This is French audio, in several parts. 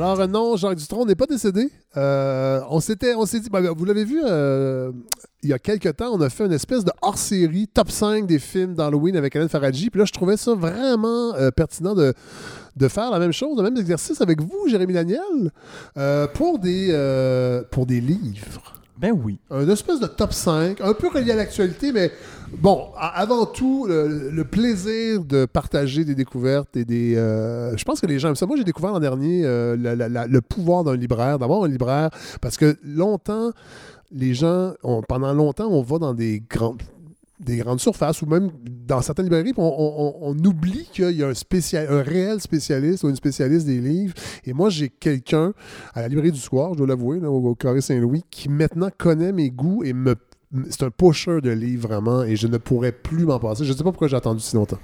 Alors, euh, non, Jacques Dutronc n'est pas décédé. Euh, on s'était, on s'est dit, ben, vous l'avez vu, euh, il y a quelques temps, on a fait une espèce de hors-série top 5 des films d'Halloween avec Alain Faradji. Puis là, je trouvais ça vraiment pertinent de, de faire la même chose, le même exercice avec vous, Jérémy Daniel, pour, des, pour des livres. Ben oui. Un espèce de top 5, un peu relié à l'actualité, mais bon, avant tout, le, plaisir de partager des découvertes et des. euh, je pense que les gens aiment ça. Moi, j'ai découvert l'an dernier euh, le pouvoir d'un libraire, d'avoir un libraire, parce que longtemps, les gens, pendant longtemps, on va dans des grandes des grandes surfaces ou même dans certaines librairies, on, oublie qu'il y a un, réel spécialiste ou une spécialiste des livres. Et moi, j'ai quelqu'un à la librairie du soir, je dois l'avouer, au, au Carré Saint-Louis, qui maintenant connaît mes goûts et me c'est un pusher de livres vraiment et je ne pourrais plus m'en passer. Je ne sais pas pourquoi j'ai attendu si longtemps.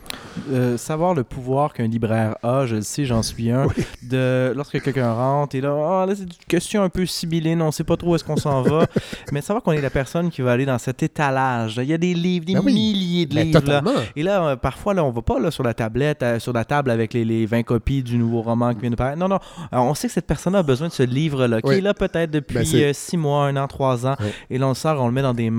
Euh, savoir le pouvoir qu'un libraire a, je le sais, j'en suis un. De, lorsque quelqu'un rentre, et là, Ah, là c'est une question un peu sibylline, on sait pas trop où est-ce qu'on s'en va. Mais savoir qu'on est la personne qui va aller dans cet étalage. Il y a des livres, des Ben oui. milliers de Mais livres. là. Et là, euh, parfois, là, on va pas là, sur la tablette, euh, sur la table avec les, les 20 copies du nouveau roman qui vient de paraître. Non, non. On sait que cette personne a besoin de ce livre-là, qui Oui. est là peut-être depuis Ben, c'est- 6 mois, un an, 3 ans. Et là, on le sort, on le met dans des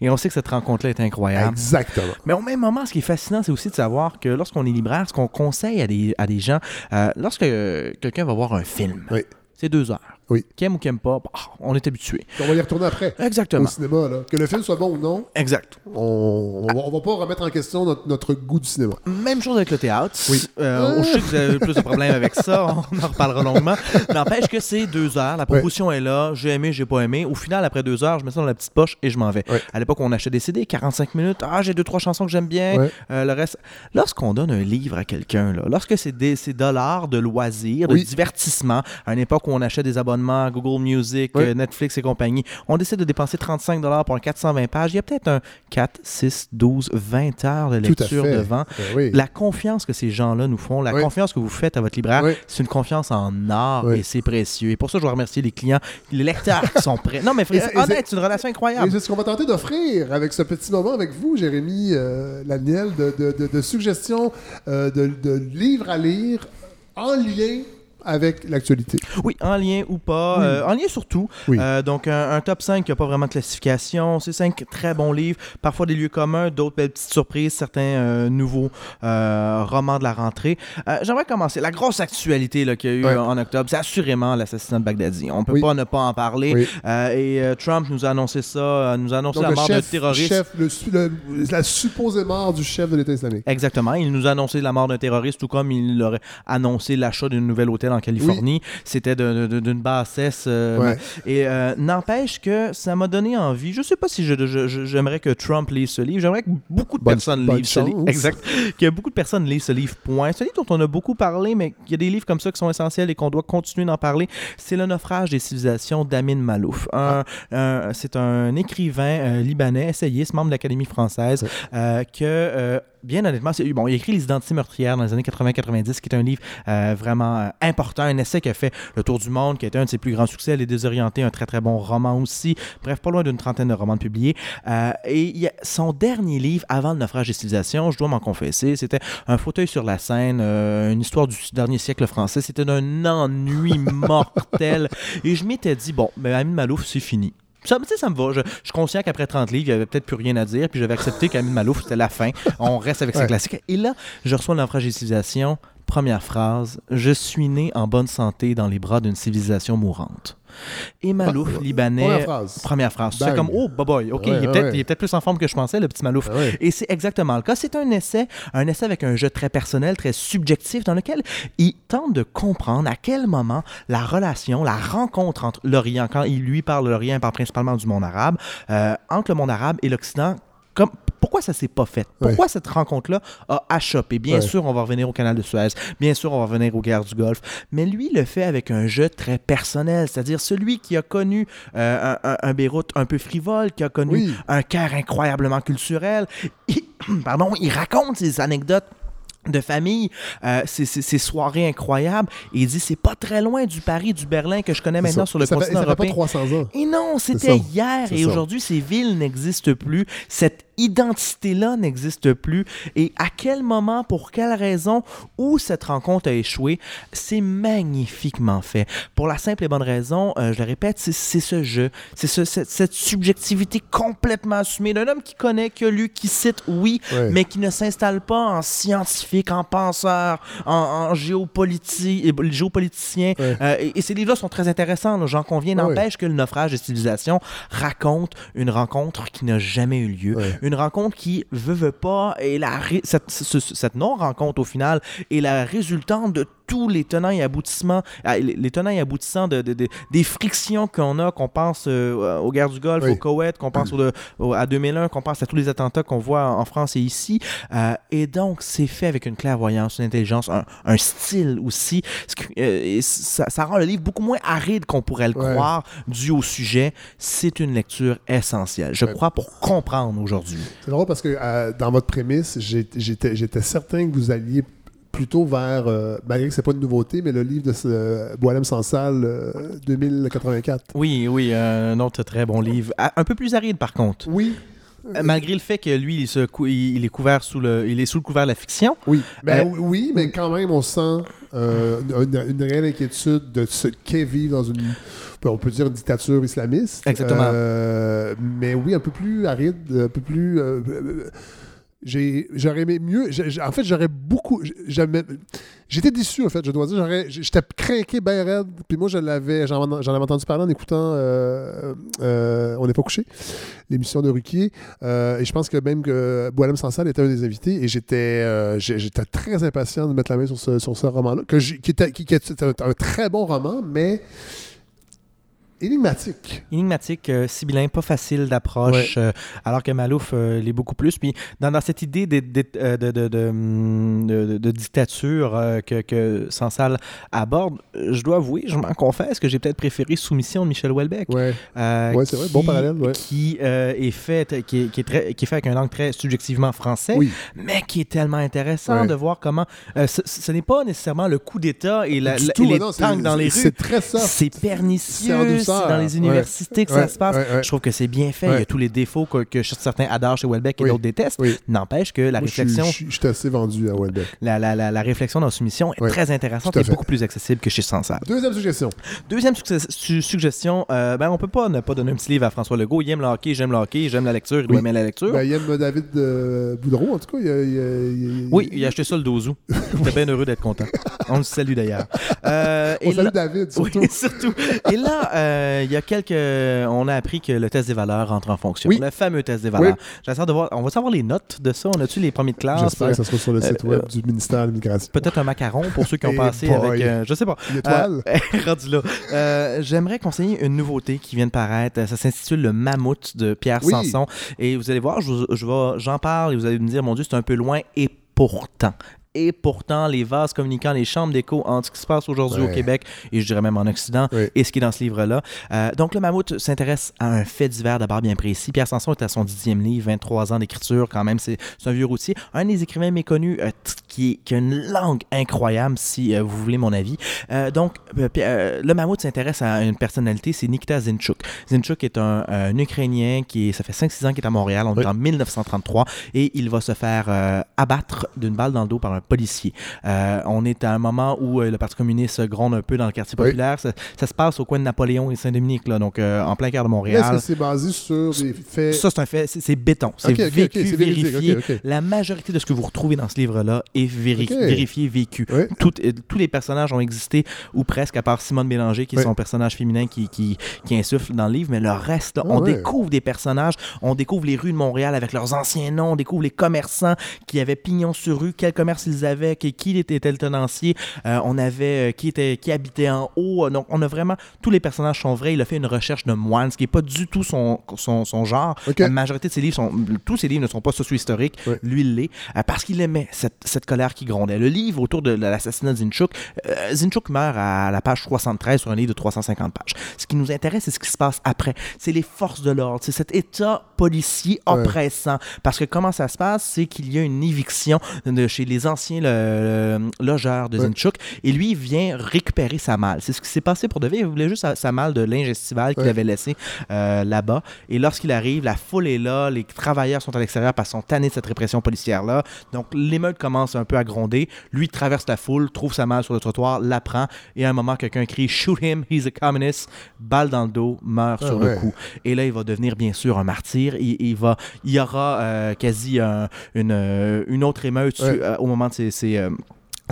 Et on sait que cette rencontre-là est incroyable. Exactement. Mais au même moment, ce qui est fascinant, c'est aussi de savoir que lorsqu'on est libraire, ce qu'on conseille à des, à des gens, euh, lorsque euh, quelqu'un va voir un film, Oui. c'est deux heures. Oui. Qui aime ou qui aime pas, bah, on est habitué. On va y retourner après Exactement. au cinéma. Là. Que le film soit bon ou non, Exact. on ne va, on va pas remettre en question notre, notre goût du cinéma. Même chose avec le théâtre. Oui. Euh, Je sais que vous avez plus de problèmes avec ça. On en reparlera longuement. N'empêche que c'est deux heures. La proposition est là. J'ai aimé, j'ai pas aimé. Au final, après deux heures, je mets ça dans la petite poche et je m'en vais. Ouais. À l'époque, on achetait des CD, 45 minutes. Ah, j'ai deux, trois chansons que j'aime bien. Ouais. Euh, le reste. Lorsqu'on donne un livre à quelqu'un, là, lorsque c'est des dollars de loisirs, de Oui. divertissement, à une époque où on achetait des abonnements Google Music, euh, Netflix et compagnie, on décide de dépenser 35 dollars pour un 420 pages. Il y a peut-être un 4, 6, 12, 20 heures de lecture devant. Ben oui. La confiance que ces gens-là nous font, la Oui. confiance que vous faites à votre libraire, c'est une confiance en Oui. et c'est précieux. Et pour ça, je dois remercier les clients, les lecteurs qui sont prêts. Non, mais frère, honnête, c'est- une relation incroyable. c'est ce qu'on va tenter d'offrir avec ce petit moment avec vous, Jérémy euh, Laniel, de, de- de- de suggestions euh, de, de livres à lire en lien avec l'actualité. Oui, en lien ou pas. Oui. euh, en lien surtout. Oui. Euh, donc, un, un top 5 qui n'a pas vraiment de classification. C'est cinq très bons livres. Parfois des lieux communs, d'autres belles petites surprises, certains euh, nouveaux romans de la rentrée. J'aimerais commencer. La grosse actualité qu'il y a eu Ouais. en octobre, c'est assurément l'assassinat de Baghdadi. On peut Oui. pas ne pas en parler. Et Trump nous a annoncé ça, nous a annoncé Donc, la mort d'un terroriste. chef le, le- la supposée mort du chef de l'État islamique. Exactement. Il nous a annoncé la mort d'un terroriste, tout comme il aurait annoncé l'achat d'un nouvel hôtel en Californie. C'était d'une bassesse. euh, Ouais. Et euh, n'empêche que ça m'a donné envie. Je sais pas si j'aimerais que Trump lise ce livre. J'aimerais que beaucoup de Bonne- personnes lisent ce livre. Exact. Que beaucoup de personnes lisent ce livre. Point. Un livre dont on a beaucoup parlé, mais il y a des livres comme ça qui sont essentiels et qu'on doit continuer d'en parler. C'est Le naufrage des civilisations d'Amin Malouf. Un- C'est un écrivain euh, libanais, essayiste, membre de l'Académie française, euh, que. Bien honnêtement, c'est- bon, il a écrit Les identités meurtrières dans les années 80-90, qui est un livre euh, vraiment euh, important, un essai qui a fait le tour du monde, qui a été un de ses plus grands succès, Les Désorientés, un très très bon roman aussi. Bref, pas loin d'une trentaine de romans publiés. Euh, et son dernier livre, avant le naufrage des civilisations, je dois m'en confesser, c'était Un fauteuil sur la scène, une histoire du dernier siècle français. C'était d'un ennui mortel. Et je m'étais dit, bon, mais Amin Malouf, c'est fini. Ça, tu sais, ça me va. Je, je suis conscient qu'après 30 livres, il n'y avait peut-être plus rien à dire. Puis j'avais accepté qu'Amin Malouf, c'était la fin. On reste avec ses Ouais. classiques. Et là, je reçois le naufrage des civilisations. Première phrase Je suis né en bonne santé dans les bras d'une civilisation mourante. Et Malouf, Ah, libanais. Première phrase. Première phrase. C'est comme Oh, boy, boy. OK, Ouais, il, est peut-être, ouais. plus en forme que je pensais, le petit Malouf. Ouais. Et c'est exactement le cas. C'est un essai, un essai avec un jeu très personnel, très subjectif, dans lequel il tente de comprendre à quel moment la relation, la rencontre entre l'Orient, quand il lui parle de l'Orient, il parle principalement du monde arabe, euh, entre le monde arabe et l'Occident, comme, pourquoi ça s'est pas fait? Pourquoi cette rencontre-là a achoppé? Bien sûr, on va revenir au canal de Suez. Bien sûr, on va revenir aux guerres du Golfe. Mais lui le fait avec un jeu très personnel, c'est-à-dire celui qui a connu euh, un, un- un Beyrouth un peu frivole, qui a connu Oui. un cœur incroyablement culturel. Il, pardon, il raconte ses anecdotes de famille, euh, ces, ces- ces soirées incroyables. Et il dit, c'est pas très loin du Paris, du Berlin que je connais maintenant sur le ça fait- continent ça fait pas européen. 300 ans. Et non, c'était hier et aujourd'hui, ces villes n'existent plus. Cette identité-là n'existe plus. Et à quel moment, pour quelle raison, où cette rencontre a échoué, c'est magnifiquement fait. Pour la simple et bonne raison, euh, je le répète, c'est c'est ce jeu, c'est ce- cette, cette subjectivité complètement assumée d'un homme qui connaît, qui a lu, qui cite, oui, Ouais. mais qui ne s'installe pas en scientifique, en penseur, en, et- géopoliticien. Ouais. Euh, et, et ces livres-là sont très intéressants, j'en conviens. N'empêche que le naufrage des civilisations raconte une rencontre qui n'a jamais eu lieu. Ouais. Une rencontre qui, veut, veut pas, et la cette, ce- cette non-rencontre au final est la résultante de tous les tenants et aboutissements, ah, les, tenants et aboutissants de, de- de- des frictions qu'on a, qu'on pense euh, aux guerres du Golfe, Oui. au Koweït, qu'on pense au- au- à 2001, qu'on pense à tous les attentats qu'on voit en France et ici. Euh, et donc, c'est fait avec une clairvoyance, une intelligence, un, un style aussi. Euh, ça, ça rend le livre beaucoup moins aride qu'on pourrait le Ouais. croire, dû au sujet. C'est une lecture essentielle, je Ouais. crois, pour comprendre aujourd'hui. C'est drôle parce que euh, dans votre prémisse, j'étais certain que vous alliez plutôt vers, euh, malgré que c'est pas une nouveauté, mais le livre de euh, Boilem Sansal, euh, 2084. Oui, oui, un autre très bon livre. Ah, Un peu plus aride, par contre. Oui, Malgré le fait que lui, il, se cou- il est couvert sous le, il est sous le couvert de la fiction. oui. Ben, Euh, oui, mais quand même, on sent euh, une, une réelle inquiétude de ce qu'est vivre dans une, on peut dire, une dictature islamiste. Exactement. Euh, mais oui, un peu plus aride, un peu plus... J'aurais aimé mieux. en fait, j'aurais beaucoup. J'étais déçu, en fait, je dois dire. J'étais craqué, ben raide. Puis moi, je l'avais. J'en avais entendu parler en écoutant euh, euh, On n'est pas couché, l'émission de Ruquier. Euh, et je pense que même que Boilem Sansal était un des invités. Et j'étais j'étais très impatient de mettre la main sur ce, sur ce roman-là. Qui était, qui, était un très bon roman, mais énigmatique. Énigmatique, euh, sibyllin, pas facile d'approche, euh, alors que Malouf euh, l'est beaucoup plus. Puis dans, dans cette idée de, de, euh, de, de- de, hum, de- dictature que, que Sansal aborde, je dois avouer, je m'en confesse que j'ai peut-être préféré Soumission de Michel Houellebecq. Ouais, c'est vrai, bon parallèle, ouais. Qui, est fait, qui, est, qui, est très, qui est fait avec une langue très subjectivement français, Oui. mais qui est tellement intéressant de voir comment. ce, ce n'est pas nécessairement le coup d'État et, la, la- et les non, tanks dans les rues. C'est très. C'est pernicieux, c'est dans les Ouais. universités que ça se passe. Je trouve que c'est bien fait. Il y a tous les défauts que, que certains adorent chez Welbeck et d'autres détestent. N'empêche que la Moi, réflexion, Je suis assez vendu à Welbeck. la, la, la, la réflexion dans Soumission est très intéressante et beaucoup plus accessible que chez Sansal. Deuxième suggestion. Deuxième su- suggestion, euh, ben on peut pas ne pas donner un petit livre à François Legault. Il aime le hockey, j'aime le hockey, j'aime la lecture, il doit Oui. aimer la lecture. Ben, il aime David euh, Boudreau, en tout cas. Il, a- il a- il a- oui, il a acheté ça le 12 août. J'étais bien heureux d'être content. On le salue d'ailleurs. Euh, On et salue là- David, surtout. Oui, surtout. Et là, euh, il y a quelques. On a appris que le test des valeurs entre en fonction. Oui. Le fameux test des valeurs. Oui. J'essaie de voir. On va savoir les notes de ça. On a-tu les premiers de classe? J'espère que ça sera sur le site euh, web euh, du ministère de l'Immigration. Peut-être un macaron pour ceux qui ont passé boy. avec. euh, je sais pas. Une étoile. Euh, rendu là. Euh, J'aimerais conseiller une nouveauté qui vient de paraître. Ça s'intitule Le Mammouth de Pierre Oui. Sanson. Et vous allez voir, je, vous- je vais- j'en parle et vous allez me dire, mon Dieu, c'est un peu loin. Et pourtant. Et pourtant, les vases communicants, les chambres d'écho entre ce qui se passe aujourd'hui au. Québec et je dirais même en Occident Oui. et ce qui est dans ce livre-là. Euh, donc, le mammouth s'intéresse à un fait divers d'abord bien précis. Pierre Sanson est à son dixième livre, 23 ans d'écriture, quand même, c'est un vieux routier. Un des écrivains méconnus euh, qui, qui a une langue incroyable, si euh, vous voulez mon avis. Donc, le mammouth s'intéresse à une personnalité, c'est Nikita Zinchuk. Zinchuk est un, un Ukrainien qui, est- ça fait 5-6 ans qu'il est à Montréal, on Oui. est en 1933, et il va se faire abattre d'une balle dans le dos par un policier. Euh, on est à un moment où euh, le Parti communiste gronde un peu dans le quartier Oui. populaire. Ça, ça se passe au coin de Napoléon et Saint-Dominique, là, donc euh, en plein cœur de Mais Montréal. que c'est basé sur des faits. Ça, c'est un fait, c'est béton. C'est Ok, ok, ok, vécu, vérifié. La majorité de ce que vous retrouvez dans ce livre-là est vérifié, vécu. Tout- tous les personnages ont existé, ou presque, à part Simone Bélanger, qui est son personnage féminin qui, qui, qui insuffle dans le livre, mais le reste, là, Ah on découvre des personnages, on découvre les rues de Montréal avec leurs anciens noms, on découvre les commerçants qui avaient pignon sur rue, quel commerce ils avaient, qui, qui était le tenancier, euh, on avait euh, qui, était, qui habitait en haut, donc on a vraiment, tous les personnages sont vrais, il a fait une recherche de moine, ce qui n'est pas du tout son, son, son genre, la majorité de ses livres, sont, tous ses livres ne sont pas socio-historiques, lui il l'est, euh, parce qu'il aimait cette, cette colère qui grondait. Le livre autour de l'assassinat de Zinchuk, euh, Zinchuk meurt à la page 73 sur un livre de 350 pages. Ce qui nous intéresse, c'est ce qui se passe après. C'est les forces de l'ordre, c'est cet état policier Ouais. oppressant. Parce que comment ça se passe, c'est qu'il y a une éviction de chez les anciens le- le logeur de Ouais. Zinchuk, et lui il vient récupérer sa malle. C'est ce qui s'est passé pour de vrai. Il voulait juste sa, sa malle de linge estival qu'il Ouais. avait laissé euh, là-bas. Et lorsqu'il arrive, la foule est là, les travailleurs sont à l'extérieur parce qu'ils sont tannés de cette répression policière-là. Donc l'émeute commence un peu à gronder. Lui traverse la foule, trouve sa malle sur le trottoir, la prend, et à un moment, quelqu'un crie Shoot him, he's a communist. Balle dans le dos, meurt Ah sur ouais. le coup. Et là, il va devenir bien sûr un martyr. Il, il va, il y aura euh, quasi un- une, euh, une autre émeute Ouais. euh, au moment de ses,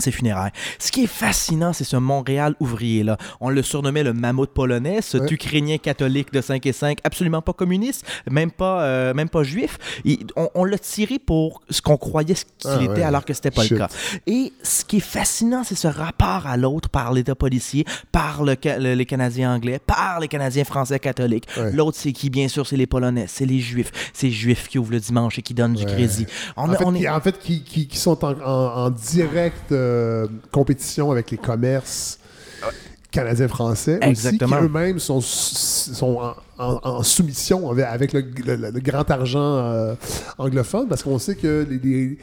ses, funérailles. Ce qui est fascinant, c'est ce Montréal ouvrier-là. On le surnommait le mammouth polonais, ce Ouais. Ukrainien catholique de 5 et 5, absolument pas communiste, même pas, euh, même pas juif. Il- on on l'a tiré pour ce qu'on croyait ce qu'il Ah, était ouais. alors que c'était pas Shit. le cas. Et ce qui est fascinant, c'est ce rapport à l'autre par l'État policier, par le, Ca- le- les Canadiens anglais, par les Canadiens français catholiques. Ouais. L'autre, c'est qui? Bien sûr, c'est les Polonais, c'est les Juifs. C'est les Juifs qui ouvrent le dimanche et qui donnent du crédit. On, En fait, on qui, est... en fait, qui, qui- qui sont en, en- en directe euh, compétition avec les commerces canadiens-français aussi, Exactement. qui eux-mêmes sont, sont en, en- en soumission avec, avec le, le- le grand argent euh, anglophone, parce qu'on sait que les, les-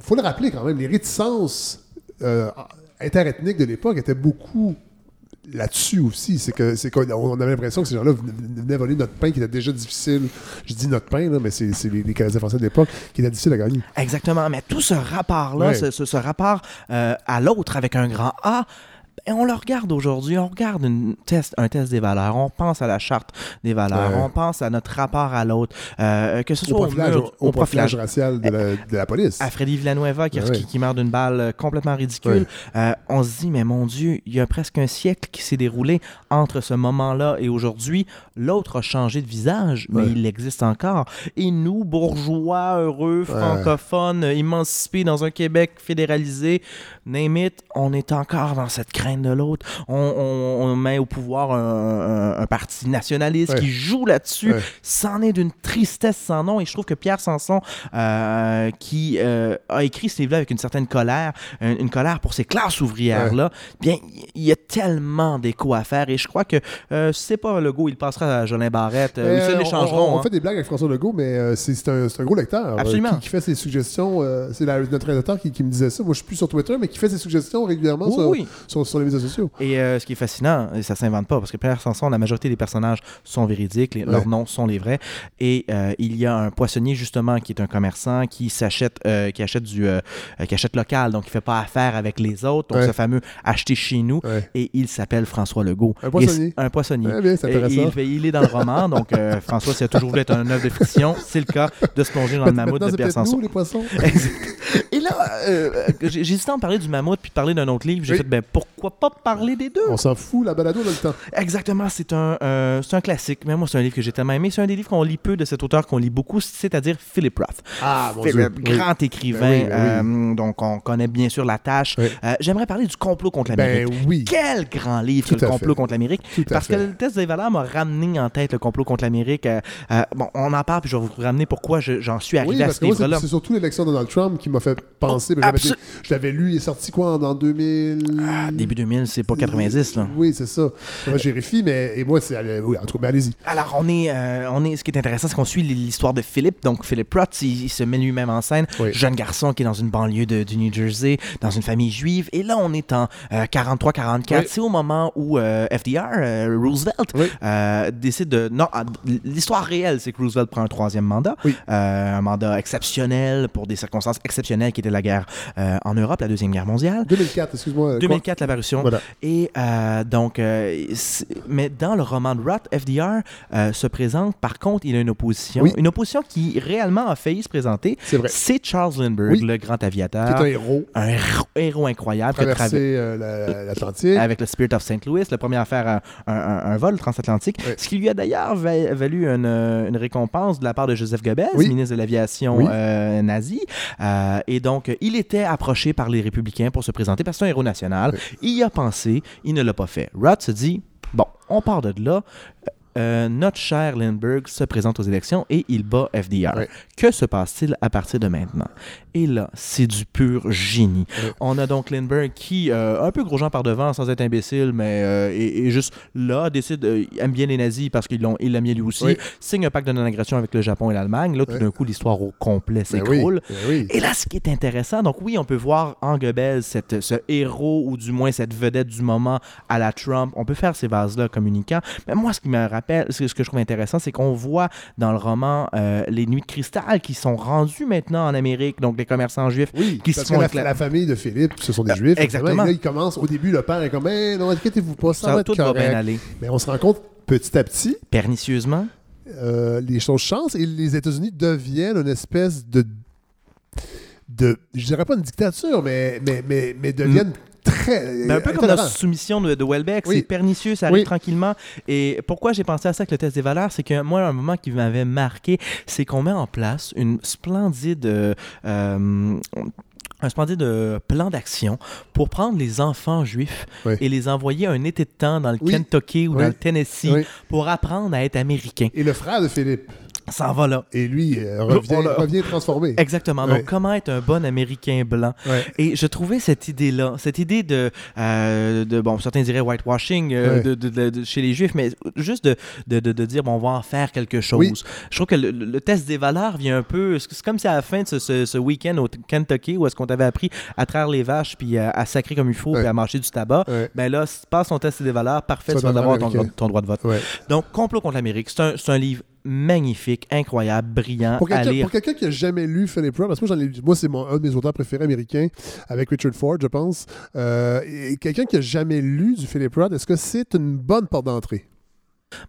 faut le rappeler quand même, les réticences euh, interethniques de l'époque étaient beaucoup là-dessus aussi. C'est que c'est qu'on on avait l'impression que ces gens-là venaient voler notre pain qui était déjà difficile. Je dis notre pain, là, mais c'est c'est les, les Canadiens français de l'époque qui était difficile à gagner. Exactement, mais tout ce rapport-là, Ouais. ce, ce- ce rapport euh, à l'autre avec un grand A, ben, on le regarde aujourd'hui, on regarde une test, un test des valeurs, on pense à la charte des valeurs, Ouais. on pense à notre rapport à l'autre, euh, que ce soit au, profilage, mur, au au profilage profilage racial de la, de la police. à Freddy Villanueva qui, Ouais. qui, qui meurt d'une balle euh, complètement ridicule. Euh, on se dit, mais mon Dieu, il y a presque un siècle qui s'est déroulé entre ce moment-là et aujourd'hui. L'autre a changé de visage, mais il existe encore. Et nous, bourgeois, heureux, francophones, émancipés dans un Québec fédéralisé, name it, on est encore dans cette crainte de l'autre. On, on- on met au pouvoir un, un- un parti nationaliste Ouais. qui joue là-dessus. Ouais. C'en est d'une tristesse sans nom. Et je trouve que Pierre Sanson, euh, qui euh, a écrit ce livre-là avec une certaine colère, une, une colère pour ces classes ouvrières-là, bien, il y a tellement d'écho à faire. Et je crois que euh, si c'est pas Legault, il passera à Jolin Barrette. euh, ils se on- l'échangeront. On, on hein. fait des blagues avec François Legault, mais c'est un, gros lecteur. Absolument. qui, qui fait ses suggestions. c'est notre rédacteur qui, qui me disait ça. Moi, je suis plus sur Twitter, mais qui fait ses suggestions régulièrement Oui, sur, oui. sur, sur les médias sociaux. Et euh, ce qui est fascinant, et ça s'invente pas, parce que Pierre Sanson, la majorité des personnages sont véridiques, les- leurs noms sont les vrais. Et euh, il y a un poissonnier, justement, qui est un commerçant, qui s'achète, euh, qui achète du, qui achète local, donc il fait pas affaire avec les autres. Donc Ouais. ce fameux acheter chez nous. Ouais. Et il s'appelle François Legault. Un poissonnier. C'est- Un poissonnier. Bien, c'est Et il, fait- il est dans le roman, donc François, a toujours voulu être un œuvre de fiction, c'est le cas de se plonger dans le mammouth de c'est Pierre Sanson. nous, les poissons. Exact. Et là, hésité à en parler du mammouth puis de parler d'un autre livre. J'ai Oui. fait, ben pourquoi pas parler des deux? On s'en fout, la balado dans le temps. Exactement, c'est un, euh, c'est un classique. Mais moi, c'est un livre que j'ai tellement aimé. C'est un des livres qu'on lit peu de cet auteur qu'on lit beaucoup, c'est-à-dire Philip Roth. Ah, mon Philip, Dieu. Oui. grand écrivain. Ben oui, ben euh, donc, on connaît bien sûr la tâche. Oui. Euh, J'aimerais parler du complot contre Ben l'Amérique. oui. Quel grand livre, que le complot fait. contre l'Amérique. Parce fait. que le test des valeurs m'a ramené en tête le complot contre l'Amérique. Euh, euh, bon, on en parle, puis je vais vous ramener pourquoi je- j'en suis arrivé Oui, à ce moi, c'est livre-là. c'est surtout l'élection de Donald Trump qui m'a fait penser. Oh, je l'avais lu, il est sorti quoi en, en 2000 Ah, début 2000, c'est pas 90, là. Oui, c'est ça. Moi, je vérifie, mais et moi, c'est. allez, Oui, en tout cas, allez-y. Alors, on est, euh, on est, ce qui est intéressant, c'est qu'on suit l'histoire de Philippe. Donc, Philip Roth, il, il se met lui-même en scène. Oui. Jeune garçon qui est dans une banlieue de- du New Jersey, dans une famille juive. Et là, on est en euh, 43-44. Oui. C'est au moment où euh, FDR, euh, Roosevelt, Oui. euh, décide de. Non, ah, l'histoire réelle, c'est que Roosevelt prend un troisième mandat. Euh, un mandat exceptionnel pour des circonstances exceptionnelles qui étaient la guerre euh, en Europe, la Deuxième Guerre mondiale. 2004, excuse-moi. quoi? 2004, la parution. Voilà. Et euh, donc, euh, mais dans le roman de Roth, FDR euh, se présente, par contre, il a une opposition. Oui. Une opposition qui réellement a failli se présenter. C'est vrai. C'est Charles Lindbergh, Oui. le grand Qui aviateur. est un héros. Un héros, incroyable qui a Traversé traversé la- l'Atlantique. avec le Spirit of St. Louis, le premier à faire un, un- un vol transatlantique. Ce qui lui a d'ailleurs va- valu une, une récompense de la part de Joseph Goebbels, ministre de l'aviation Oui. nazi. Euh, et donc, il était approché par les républicains pour se présenter parce que c'est un héros national. Oui. Il y a pensé, il ne l'a pas fait. Roth se dit bon, on part de là. Euh, notre cher Lindbergh se présente aux élections et il bat FDR. Que se passe-t-il à partir de maintenant? Et là, c'est du pur génie. On a donc Lindbergh qui, euh, un peu gros gens par devant, sans être imbécile, mais euh, est juste là, décide, euh, aime bien les nazis parce qu'ils l'ont, il l'aime bien lui aussi, Oui. signe un pacte de non-agression avec le Japon et l'Allemagne. Là, tout d'un coup, l'histoire au complet Ben s'écroule. ben. Et là, ce qui est intéressant, donc oui, on peut voir en Goebbels cette, ce héros ou du moins cette vedette du moment à la Trump. On peut faire ces vases-là communicants. Mais moi, ce qui me rappelle, ce ce que je trouve intéressant, c'est qu'on voit dans le roman euh, les nuits de cristal qui sont rendues maintenant en Amérique, donc les commerçants juifs. Oui, qui parce se que font la, famille de Philippe, ce sont des Euh, juifs. exactement. Et là, il commence, au début, le père est comme, Eh, non, inquiétez-vous pas, ça, Ça, va être tout va correct. bien aller. Mais on se rend compte, petit à petit, Pernicieusement. euh, les choses changent et les États-Unis deviennent une espèce de, de je dirais pas une dictature, mais, mais, mais, mais deviennent très Ben, un peu euh, comme la soumission de, de Welbeck, Oui. c'est pernicieux, ça arrive Oui. tranquillement. Et pourquoi j'ai pensé à ça avec le test des valeurs, c'est que moi, un moment qui m'avait marqué, c'est qu'on met en place une splendide. euh, euh, un splendide euh, plan d'action pour prendre les enfants juifs Oui. et les envoyer un été de temps dans le Oui. Kentucky ou Oui. dans le Tennessee pour apprendre à être américain. Et le frère de Philippe, Ça en va là. et lui, euh, revient, revient transformé. Exactement. Ouais. Donc, comment être un bon Américain blanc? Ouais. Et je trouvais cette idée-là, cette idée de, euh, de bon, certains diraient whitewashing euh, Ouais. de, de- de- de- chez les Juifs, mais juste de, de, dire, bon, on va en faire quelque chose. Oui. Je trouve que le, test des valeurs vient un peu. C'est comme si à la fin de ce, ce- ce week-end au Kentucky, où est-ce qu'on t'avait appris à traire les vaches, puis à, à sacrer comme il faut, puis à marcher du tabac, ben là, passes ton test des valeurs, parfait, Tu vas avoir ton, ton droit de vote. Donc, Complot contre l'Amérique, c'est un, c'est un livre magnifique, incroyable, brillant, Pour quelqu'un, lire. pour quelqu'un qui a jamais lu Philip Roth, parce que moi, j'en ai lu- moi c'est un de mes auteurs préférés américains, avec Richard Ford, je pense. Euh, et quelqu'un qui a jamais lu du Philip Roth, est-ce que c'est une bonne porte d'entrée?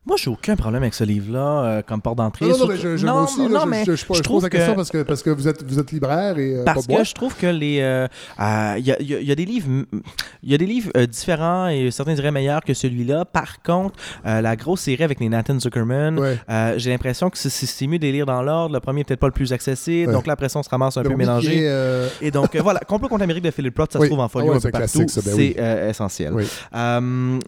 Moi, j'ai aucun problème avec ce livre-là euh, comme porte d'entrée. Non, non, non, mais je, je, non, moi aussi, là, non, je, mais je, je, je je pose trouve la question que- parce que, parce que vous, êtes, vous êtes libraire et euh, Parce que je trouve que les euh, euh, il y, a, y a- y a des livres y a des livres différents et certains diraient meilleurs que celui-là. Par contre, la grosse série avec les Nathan Zuckerman, Ouais. j'ai l'impression que c'est- mieux de les lire dans l'ordre. Le premier est peut-être pas le plus accessible, Ouais. donc là après ça on se ramasse un Le peu premier qui mélangé. est, euh, Et donc voilà, Complot contre l'Amérique de Philip Roth, ça Oui. se trouve en folio Ah ouais, un c'est peu un partout. ben c'est oui. essentiel. Oui.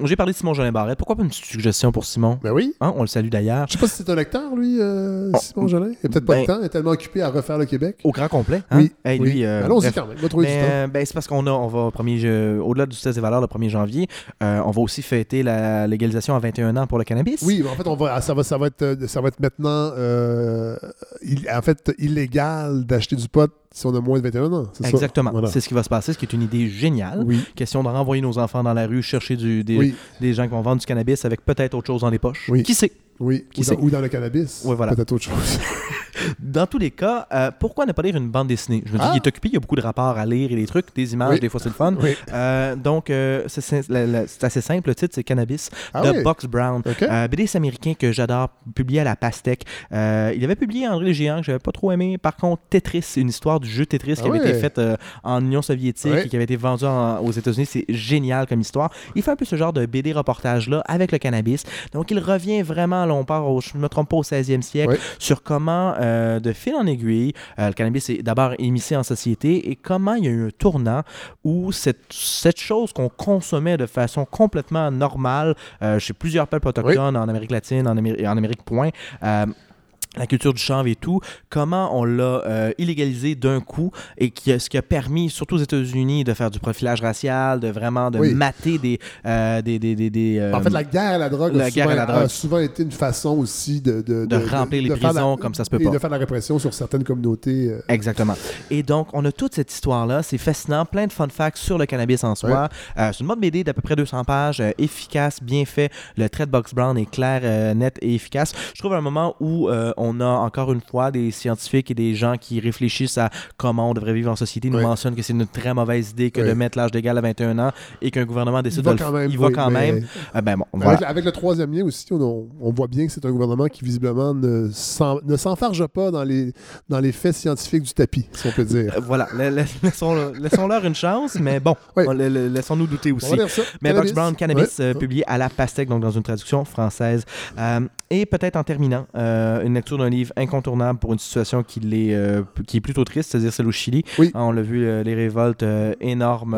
J'ai parlé de Simon Jolin Barrette. Pourquoi pas une suggestion pour Simon Ben oui. Hein, On le salue d'ailleurs. Je sais pas si c'est un lecteur, lui, euh, Oh. Simon Jolin. Il a peut-être pas Ben- de temps. Il est tellement occupé à refaire le Québec. Au grand complet. Hein? Oui. Hey, oui. lui, euh, Allons-y quand même. On va trouver Mais, du temps. ben, c'est parce qu'on a, on va au-delà du test des valeurs le 1er janvier, euh, on va aussi fêter la légalisation à 21 ans pour le cannabis. Oui, en fait, on va, ça, va, ça, va être, euh, ça va être maintenant il- en fait, illégal d'acheter du pot si on a moins de 21 ans. Exactement. Voilà. C'est ce qui va se passer, ce qui est une idée géniale. Oui, Question de renvoyer nos enfants dans la rue, chercher du, des, oui, des gens qui vont vendre du cannabis avec peut-être autre chose dans les poches. Oui. Qui sait? Oui. Qui Ou dans, ou dans le cannabis. Ouais, voilà. Peut-être autre chose. Dans tous les cas, euh, pourquoi ne pas lire une bande dessinée? Je me dis, Ah! il est occupé, il y a beaucoup de rapports à lire et des trucs, des images, Oui. des fois c'est le fun. oui. Euh, donc, euh, c'est- assez simple. Le titre, c'est Cannabis Ah de oui. Box Brown. OK. Euh, BDS américain que j'adore, publié à la Pastèque. Il avait publié André le Géant, que j'avais pas trop aimé. Par contre, Tetris, une histoire du jeu Tetris Ah qui avait été faite en Union soviétique et qui avait été vendu en- aux États-Unis. C'est génial comme histoire. Il fait un peu ce genre de BD reportage-là avec le cannabis. Donc, il revient vraiment, là, on part, au, je ne me trompe pas, au 16e siècle, sur comment, euh, de fil en aiguille, euh, le cannabis est d'abord émissé en société et comment il y a eu un tournant où cette, cette chose qu'on consommait de façon complètement normale euh, chez plusieurs peuples autochtones en Amérique latine, en, Amérique, en Amérique point, la culture du chanvre et tout, comment on l'a euh, illégalisé d'un coup et qui a- ce qui a permis, surtout aux États-Unis, de faire du profilage racial, de vraiment de Oui. mater des... euh, des, des, des, des, euh, En fait, la guerre à la drogue, la a, guerre souvent, à la drogue. a souvent été une façon aussi de, de, de remplir les prisons la- comme ça se peut et pas. de faire la répression sur certaines communautés. euh, Exactement. Et donc, on a toute cette histoire-là. C'est fascinant. Plein de fun facts sur le cannabis en soi. C'est une mode BD d'à peu près 200 pages, efficace, bien fait. Le trait de Box Brown est clair, net et efficace. Je trouve un moment où on a encore une fois des scientifiques et des gens qui réfléchissent à comment on devrait vivre en société nous Ouais. mentionnent que c'est une très mauvaise idée que de mettre l'âge légal à 21 ans et qu'un gouvernement décide de le même. Il va oui, quand même. Ah ben Avec, le troisième lien aussi, on, on voit bien que c'est un gouvernement qui visiblement ne, s'en- ne s'enfarge pas dans les, dans les faits scientifiques du tapis, si on peut dire. Euh, Voilà, la- la- laissons- laissons-leur une chance, mais bon, laissons-nous douter aussi. Mais. Box Brown Cannabis, Ouais. euh, publié à la pastèque, donc dans une traduction française. Euh, et peut-être en terminant, euh, une lecture lecture d'un livre incontournable pour une situation qui, euh, qui est plutôt triste, c'est-à-dire celle au Chili. Oui. Hein, on l'a vu, euh, les révoltes euh, énormes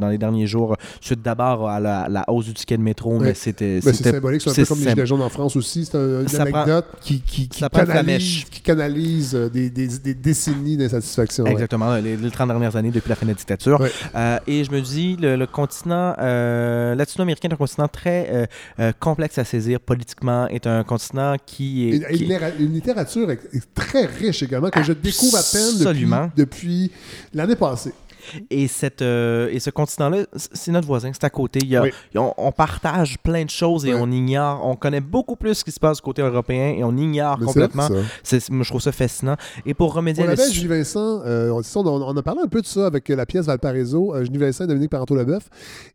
dans les derniers jours, suite d'abord à la, la hausse du ticket de métro, mais c'était... Ben, c'est symbolique, c'est un peu comme les Gilets jaunes en France aussi. C'est un- une Ça prend- anecdote qui, canalise, flamèche. qui canalise des, des, des décennies d'insatisfaction. ouais. Exactement, les, les 30 dernières années depuis la fin de la dictature. Et je me dis, le, le continent latino-américain est un continent très complexe à saisir politiquement, est un continent qui est... Et qui- une, littérature très riche également, que je découvre à peine depuis l'année passée. Et, cette, euh, et ce continent-là, c'est notre voisin, c'est à côté. Il y a- Oui. on, on partage plein de choses et Ouais. on ignore, on connaît beaucoup plus ce qui se passe du côté européen et on ignore Mais complètement. C'est- moi, je trouve ça fascinant. Et pour remédier On à la avait Julie Vincent, euh, on, on, on a parlé un peu de ça avec euh, la pièce Valparaiso, euh, Julie Vincent et Dominique Parenteau-Leboeuf,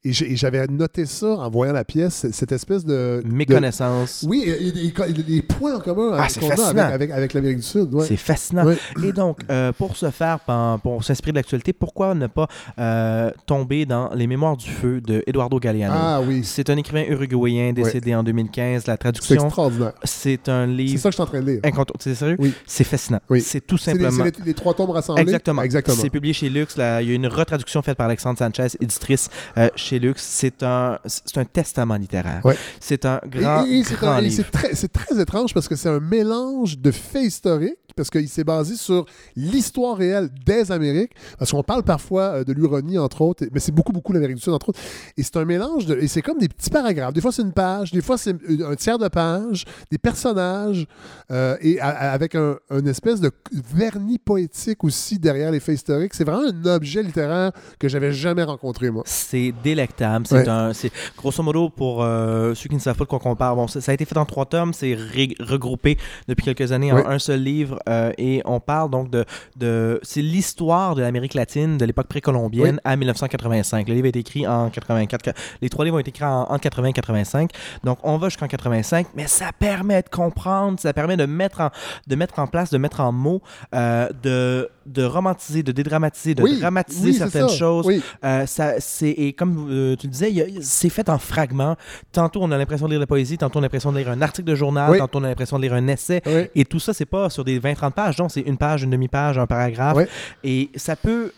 et j'avais noté ça en voyant la pièce, cette espèce de... de- méconnaissance. oui, et- et- et- les points en commun Ah, euh, qu'on a avec, avec, avec l'Amérique du Sud. ouais. C'est fascinant. Ouais. Et donc, euh, pour ce faire, pour s'inspirer de l'actualité, pourquoi ne pas euh, tomber dans Les Mémoires du Feu de Eduardo Galeano? Ah oui, C'est un écrivain uruguayen décédé en 2015. La c'est traduction, extraordinaire. c'est un C'est livre ça que je suis en train de lire. C'est sérieux? Oui. C'est fascinant. Oui. C'est tout C'est simplement. c'est les- les trois tombes rassemblées. Exactement. Exactement. C'est publié chez Lux. là. Il y a une retraduction faite par Alexandre Sanchez, éditrice euh, chez Lux. C'est un, c'est un testament littéraire. Ouais. C'est un grand, et- et c'est c'est très, c'est très étrange parce que c'est un mélange de faits historiques, parce qu'il s'est basé sur l'histoire réelle des Amériques, parce qu'on parle parfois euh, de l'Uronie, entre autres, mais c'est beaucoup, beaucoup l'Amérique du Sud, entre autres. Et c'est un mélange, de, et c'est comme des petits paragraphes. Des fois, c'est une page, des fois, c'est un tiers de page, des personnages, euh, et a- avec un, une espèce de vernis poétique aussi derrière les faits historiques. C'est vraiment un objet littéraire que j'avais jamais rencontré, moi. C'est délectable. C'est Ouais. un, c'est grosso modo pour euh, ceux qui ne savent pas de quoi qu'on parle. Bon, ça, ça a été fait en trois tomes. C'est regroupé depuis quelques années en un seul livre euh, et on parle donc de, de c'est l'histoire de l'Amérique latine de l'époque précolombienne à 1985. Le livre été écrit en 84. Les trois livres ont été écrits en, entre 80 et 85. Donc on va jusqu'en 85, mais ça permet de comprendre, ça permet de mettre en, de mettre en place, de mettre en mots, euh, de, de romantiser, de dédramatiser, de Oui, dramatiser oui, certaines ça. choses. Euh, ça, c'est, et comme tu le disais, c'est fait en fragments. Tantôt, on a l'impression de lire de la poésie, tantôt, on a l'impression de lire un article de journal, tantôt, on a l'impression de lire un essai. Et tout ça, c'est pas sur des 20-30 pages, non, c'est une page, une demi-page, un paragraphe. Et ça peut,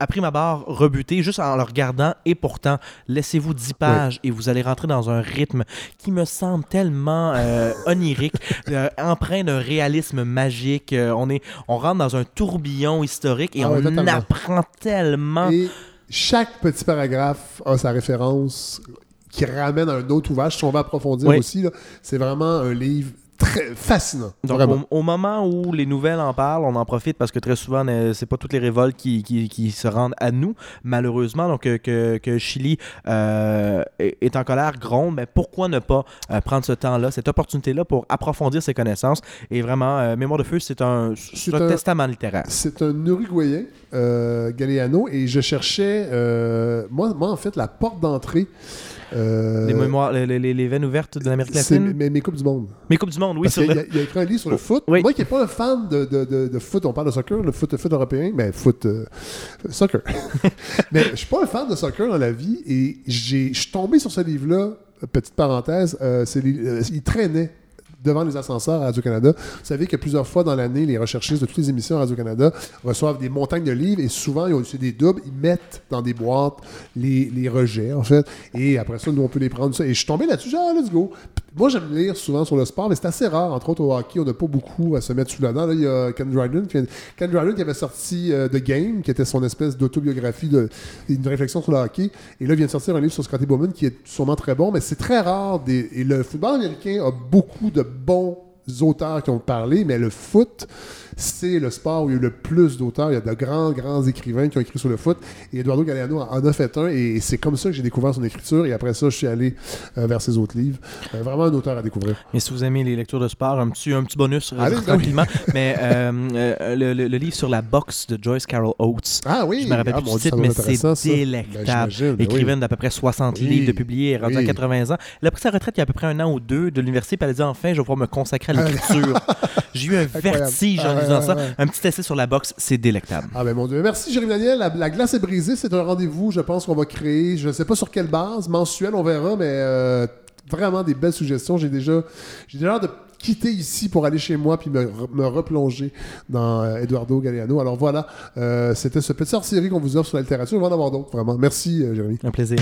à prime abord, rebuter juste en le regardant. Et pourtant, laissez-vous 10 pages et vous allez rentrer dans un rythme qui me semble tellement euh, onirique, euh, empreint d'un réalisme magique. Euh, on, est, on rentre dans un tourbillon historique et Ah on apprend tellement. Et chaque petit paragraphe a sa référence qui ramène à un autre ouvrage. Si on va approfondir Oui. aussi, c'est vraiment un livre très fascinant. Donc, au, au moment où les nouvelles en parlent, on en profite parce que très souvent, euh, c'est pas toutes les révoltes qui, qui, qui se rendent à nous, malheureusement. Donc, euh, que, que Chili euh, est, en colère, gronde, mais pourquoi ne pas euh, prendre ce temps-là, cette opportunité-là pour approfondir ses connaissances? Et vraiment, euh, Mémoire de feu, c'est un, c'est C'est un un- testament littéraire. C'est un Uruguayen, euh, Galeano, et je cherchais, euh, moi, moi, en fait, la porte d'entrée. euh, les, mémoires, les, les- les veines ouvertes de l'Amérique latine. mes, mes Coupes du Monde. Mes Coupes du Monde, oui, qu'il vrai. a, il a écrit un livre sur le foot. Oui. Moi qui n'ai pas un fan de, de, de, de foot, on parle de soccer, le foot, foot européen, mais foot, euh, soccer. mais je suis pas un fan de soccer dans la vie et je suis tombé sur ce livre-là, petite parenthèse, euh, il traînait devant les ascenseurs à Radio-Canada. Vous savez que plusieurs fois dans l'année, les recherchistes de toutes les émissions à Radio-Canada reçoivent des montagnes de livres et souvent, ils ont des doubles. Ils mettent dans des boîtes les, les rejets, en fait. Et après ça, nous, on peut les prendre. Ça. Et je suis tombé là-dessus, genre, let's go. Moi, j'aime lire souvent sur le sport, mais c'est assez rare. Entre autres, au hockey, on n'a pas beaucoup à se mettre sous la dent. Là, il y a Ken Dryden qui, Ken Dryden qui avait sorti euh, The Game, qui était son espèce d'autobiographie, de, une réflexion sur le hockey. Et là, il vient de sortir un livre sur Scotty Bowman qui est sûrement très bon, mais c'est très rare. Des, et le football américain a beaucoup de bons auteurs qui ont parlé, mais le foot, c'est le sport où il y a eu le plus d'auteurs. Il y a de grands, grands écrivains qui ont écrit sur le foot. Et Eduardo Galeano en a fait un. Et c'est comme ça que j'ai découvert son écriture. Et après ça, je suis allé euh, vers ses autres livres. Euh, vraiment un auteur à découvrir. Et si vous aimez les lectures de sport, un petit, un petit bonus Allez, tranquillement. Mais euh, le, le- le livre sur la boxe de Joyce Carol Oates. Ah oui! Je me rappelle ah, plus mon du titre, mais c'est ça. délectable. Ben, ben Écrivaine oui. d'à peu près 60 Oui, livres de publiés, rendue à oui. 80 ans. Elle a pris sa retraite il y a à peu près un an ou deux de l'université, puis elle a dit enfin, je vais pouvoir me consacrer à J'ai eu un vertige en lisant ça. Un petit essai sur la boxe, c'est délectable. Ah ben mon Dieu. Merci Jérémy Daniel. La, la glace est brisée. C'est un rendez-vous, je pense, qu'on va créer. Je ne sais pas sur quelle base, mensuel, on verra, mais euh, vraiment des belles suggestions. J'ai déjà, j'ai déjà de quitter ici pour aller chez moi puis me, re- me replonger dans euh, Eduardo Galeano. Alors voilà, euh, c'était ce petit hors-série qu'on vous offre sur la littérature. Il va en avoir d'autres, vraiment. Merci, Jérémy. Un plaisir.